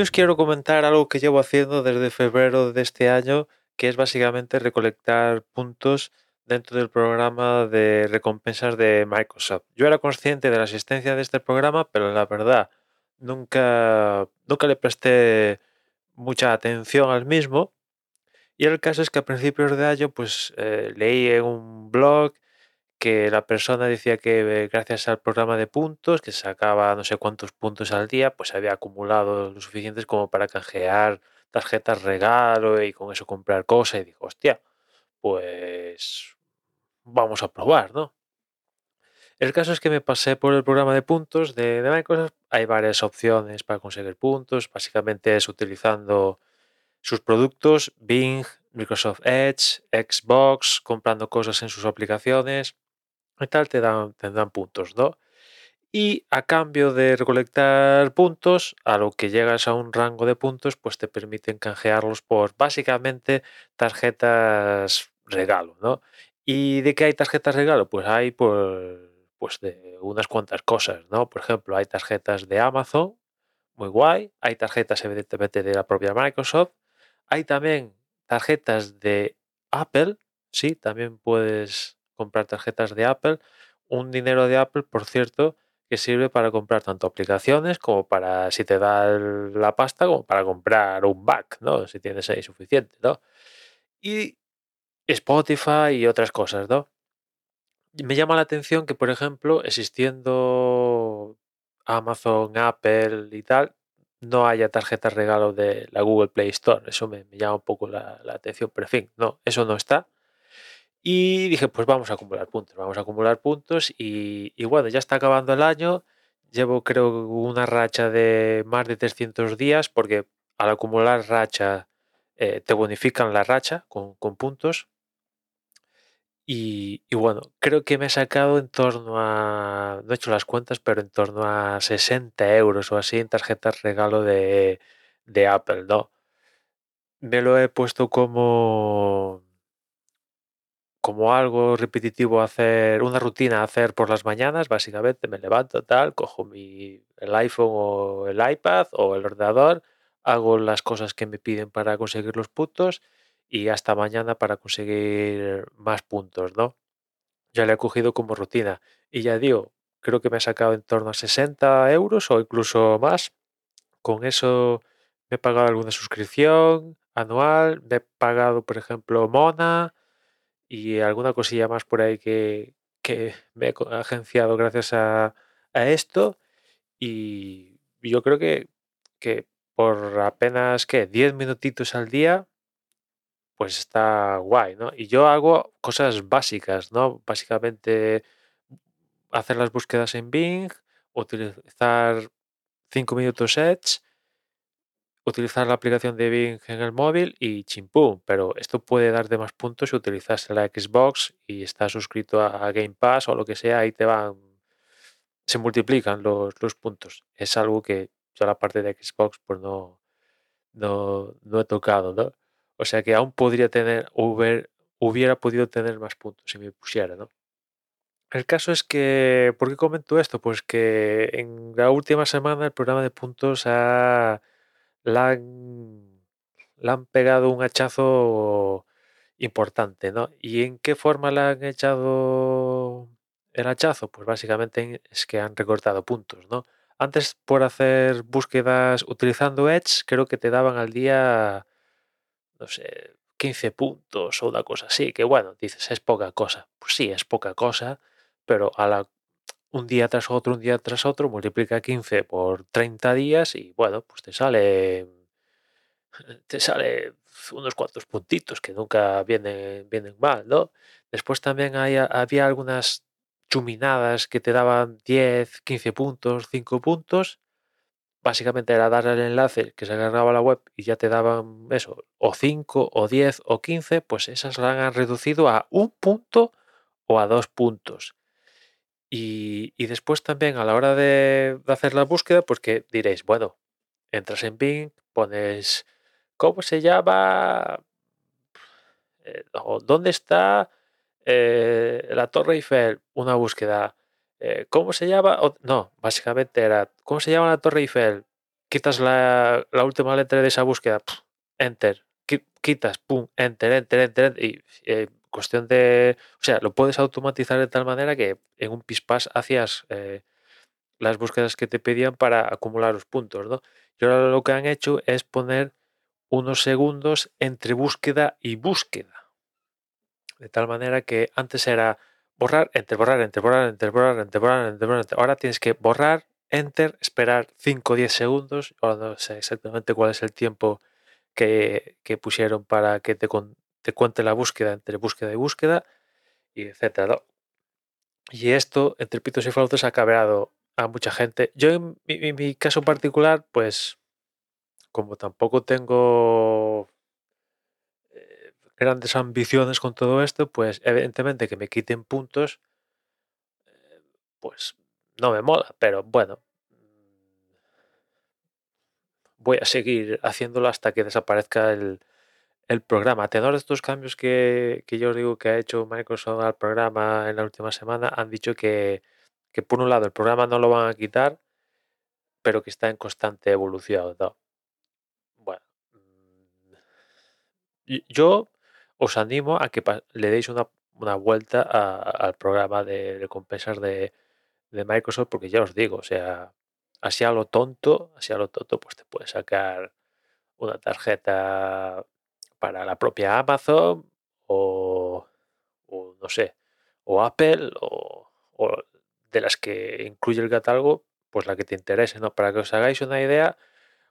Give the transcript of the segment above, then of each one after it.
Hoy os quiero comentar algo que llevo haciendo desde febrero de este año, que es básicamente recolectar puntos dentro del programa de recompensas de Microsoft. Yo era consciente de la existencia de este programa, pero la verdad nunca, nunca le presté mucha atención al mismo. Y el caso es que a principios de año pues eh, leí en un blog que la persona decía que gracias al programa de puntos, que sacaba no sé cuántos puntos al día, pues había acumulado lo suficientes como para canjear tarjetas regalo y con eso comprar cosas. Y digo, hostia, pues vamos a probar, ¿no? El caso es que me pasé por el programa de puntos de, de Microsoft. Hay varias opciones para conseguir puntos. Básicamente es utilizando sus productos, Bing, Microsoft Edge, Xbox, comprando cosas en sus aplicaciones y tal, te dan, te dan puntos, ¿no? Y a cambio de recolectar puntos, a lo que llegas a un rango de puntos, pues te permiten canjearlos por básicamente tarjetas regalo, ¿no? ¿Y de qué hay tarjetas regalo? Pues hay por, pues de unas cuantas cosas, ¿no? Por ejemplo, hay tarjetas de Amazon, muy guay. Hay tarjetas evidentemente de la propia Microsoft. Hay también tarjetas de Apple, sí, también puedes comprar tarjetas de Apple. Un dinero de Apple, por cierto, que sirve para comprar tanto aplicaciones como para, si te da la pasta, como para comprar un Mac, ¿no? Si tienes ahí suficiente, ¿no? Y Spotify y otras cosas, ¿no? Me llama la atención que, por ejemplo, existiendo Amazon, Apple y tal, no haya tarjetas regalo de la Google Play Store. Eso me, me llama un poco la, la, atención, pero en fin, no, eso no está. Y dije, pues vamos a acumular puntos, vamos a acumular puntos y, bueno, ya está acabando el año. Llevo creo una racha de más de 300 días porque al acumular racha eh, te bonifican la racha con, con puntos. Y, y, bueno, creo que me he sacado en torno a, no he hecho las cuentas, pero en torno a 60 euros o así en tarjetas regalo de, de Apple, ¿no? Me lo he puesto como como algo repetitivo hacer, una rutina hacer por las mañanas, básicamente me levanto tal, cojo mi, el iPhone o el iPad o el ordenador, hago las cosas que me piden para conseguir los puntos y hasta mañana para conseguir más puntos, ¿no? Ya le he cogido como rutina y ya digo, creo que me he sacado en torno a 60 euros o incluso más. Con eso me he pagado alguna suscripción anual, me he pagado, por ejemplo, Mona, y alguna cosilla más por ahí que, que me he agenciado gracias a, esto. Y yo creo que, que por apenas que 10 minutitos al día, pues está guay, ¿no? Y yo hago cosas básicas, ¿no? Básicamente hacer las búsquedas en Bing, utilizar 5 minutos Edge utilizar la aplicación de Bing en el móvil y chimpum, pero esto puede darte más puntos si utilizas la Xbox y estás suscrito a Game Pass o lo que sea, ahí te van, se multiplican los, puntos. Es algo que yo la parte de Xbox pues no, no, no he tocado, ¿no? O sea que aún podría tener, hubiera, hubiera podido tener más puntos si me pusiera, ¿no? El caso es que, ¿por qué comento esto? Pues que en la última semana el programa de puntos ha la han, la han pegado un hachazo importante, ¿no? ¿Y en qué forma le han echado el hachazo? Pues básicamente es que han recortado puntos, ¿no? Antes por hacer búsquedas utilizando Edge, creo que te daban al día, no sé, 15 puntos o una cosa así, que bueno, dices, es poca cosa. Pues sí, es poca cosa, pero a la un día tras otro, un día tras otro, multiplica 15 por 30 días y bueno, pues te sale te sale unos cuantos puntitos que nunca vienen, vienen mal, ¿no? Después también había algunas chuminadas que te daban 10, 15 puntos, 5 puntos. Básicamente era dar el enlace que se agarraba a la web y ya te daban eso, o 5, o 10, o 15, pues esas las han reducido a un punto o a dos puntos. Y, y, después también a la hora de, hacer la búsqueda, pues que diréis, bueno, entras en Bing, pones, ¿cómo se llama? Eh, ¿Dónde está eh, la Torre Eiffel? Una búsqueda. Eh, ¿Cómo se llama? O, no, básicamente era, ¿cómo se llama la Torre Eiffel? quitas la, última letra de esa búsqueda, enter, quitas, pum, enter, enter, enter, y eh, cuestión de, o sea, lo puedes automatizar de tal manera que en un pispás hacías eh, las búsquedas que te pedían para acumular los puntos, ¿no? Y ahora lo que han hecho es poner unos segundos entre búsqueda y búsqueda. De tal manera que antes era borrar, enter, borrar, enter, borrar, enter, borrar, enter, borrar, enter, borrar, Ahora tienes que borrar, enter, esperar 5 o 10 segundos. Ahora no sé exactamente cuál es el tiempo que, pusieron para que te, te, cuente la búsqueda entre búsqueda y búsqueda, y etcétera. Y esto, entre pitos y flautas, ha cabreado a mucha gente. Yo, en mi, caso particular, pues, como tampoco tengo eh, grandes ambiciones con todo esto, pues evidentemente que me quiten puntos, eh, pues no me mola, pero bueno, voy a seguir haciéndolo hasta que desaparezca el, programa. A tenor de estos cambios que, yo os digo que ha hecho Microsoft al programa en la última semana, han dicho que, por un lado el programa no lo van a quitar, pero que está en constante evolución. Bueno, mm, yo os animo a que le deis una, vuelta al programa de recompensas de, de Microsoft, porque ya os digo, o sea, así a lo tonto, así a lo tonto, pues te puedes sacar una tarjeta para la propia Amazon o, no sé, o Apple o, de las que incluye el catálogo, pues la que te interese, ¿no? Para que os hagáis una idea,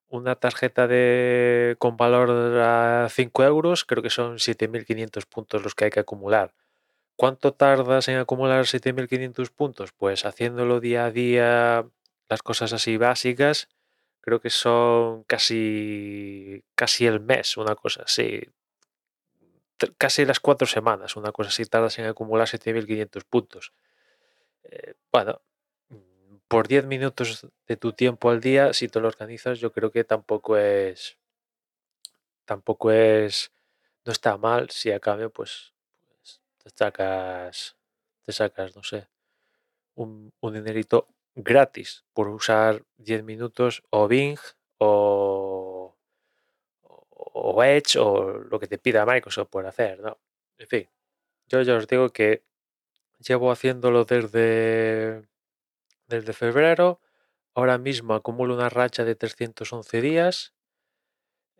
una tarjeta de con valor a 5 euros, creo que son 7.500 puntos los que hay que acumular. ¿Cuánto tardas en acumular 7.500 puntos? Pues haciéndolo día a día las cosas así básicas, creo que son casi, casi el mes, una cosa así. Casi las cuatro semanas, una cosa así, tardas en acumular 7.500 puntos. Eh, bueno, por 10 minutos de tu tiempo al día, si te lo organizas, yo creo que tampoco es. Tampoco es. No está mal si a cambio, pues, pues te sacas. Te sacas, no sé. Un, un dinerito gratis por usar 10 minutos o Bing o, Edge o lo que te pida Microsoft por hacer, ¿no? En fin, yo ya os digo que llevo haciéndolo desde, desde febrero. Ahora mismo acumulo una racha de 311 días.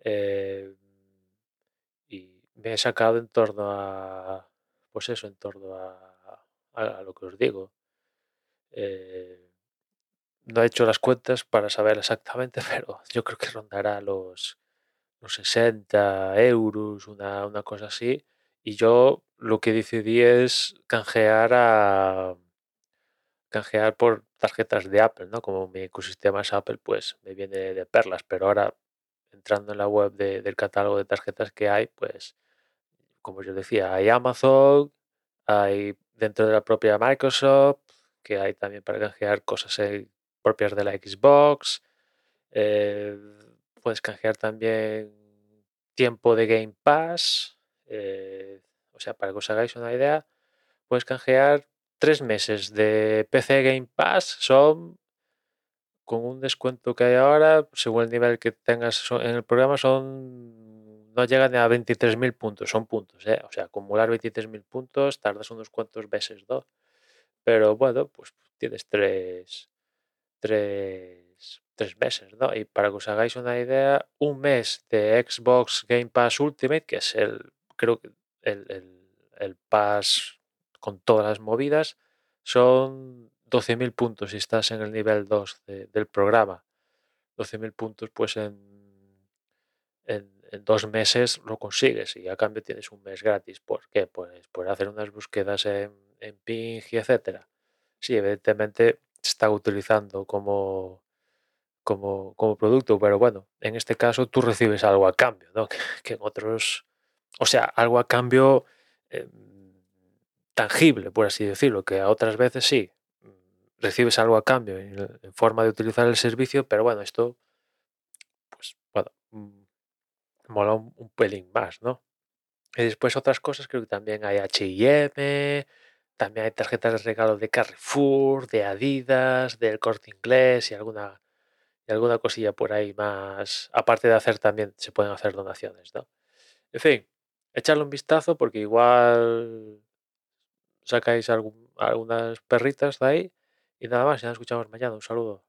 Eh, y me he sacado en torno a, pues eso, en torno a, a, lo que os digo. Eh, no he hecho las cuentas para saber exactamente, pero yo creo que rondará los, los 60 euros, una, una cosa así. Y yo lo que decidí es canjear a canjear por tarjetas de Apple, ¿no? Como mi ecosistema es Apple, pues me viene de perlas. Pero ahora, entrando en la web del catálogo de tarjetas que hay, pues, como yo decía, hay Amazon, hay dentro de la propia Microsoft, que hay también para canjear cosas en propias de la Xbox. Eh, puedes canjear también tiempo de Game Pass. Eh, o sea, para que os hagáis una idea, puedes canjear tres meses de PC Game Pass. Son con un descuento que hay ahora, según el nivel que tengas en el programa, son no llegan a 23.000 puntos, son puntos, ¿eh? o sea, acumular 23.000 puntos tardas unos cuantos meses, ¿no? Pero bueno, pues tienes tres, tres, meses, ¿no? Y para que os hagáis una idea, un mes de Xbox Game Pass Ultimate, que es el, creo que el, el, pass con todas las movidas, son 12.000 puntos si estás en el nivel 2 del programa. 12.000 puntos, pues en, en, dos meses lo consigues y a cambio tienes un mes gratis. ¿Por qué? Pues por hacer unas búsquedas en, en Ping y etcétera. Sí, evidentemente está utilizando como, como, como, producto, pero bueno, en este caso tú recibes algo a cambio, ¿no? Que, en otros, o sea, algo a cambio eh, tangible, por así decirlo, que a otras veces sí, recibes algo a cambio en, forma de utilizar el servicio, pero bueno, esto, pues, bueno, mm, mola un, un pelín más, ¿no? Y después otras cosas, creo que también hay HM, también hay tarjetas de regalo de Carrefour, de Adidas, del Corte Inglés y alguna, y alguna cosilla por ahí más. Aparte de hacer también se pueden hacer donaciones, ¿no? En fin, echarle un vistazo porque igual sacáis algún- algunas perritas de ahí y nada más, ya nos escuchamos mañana. Un saludo.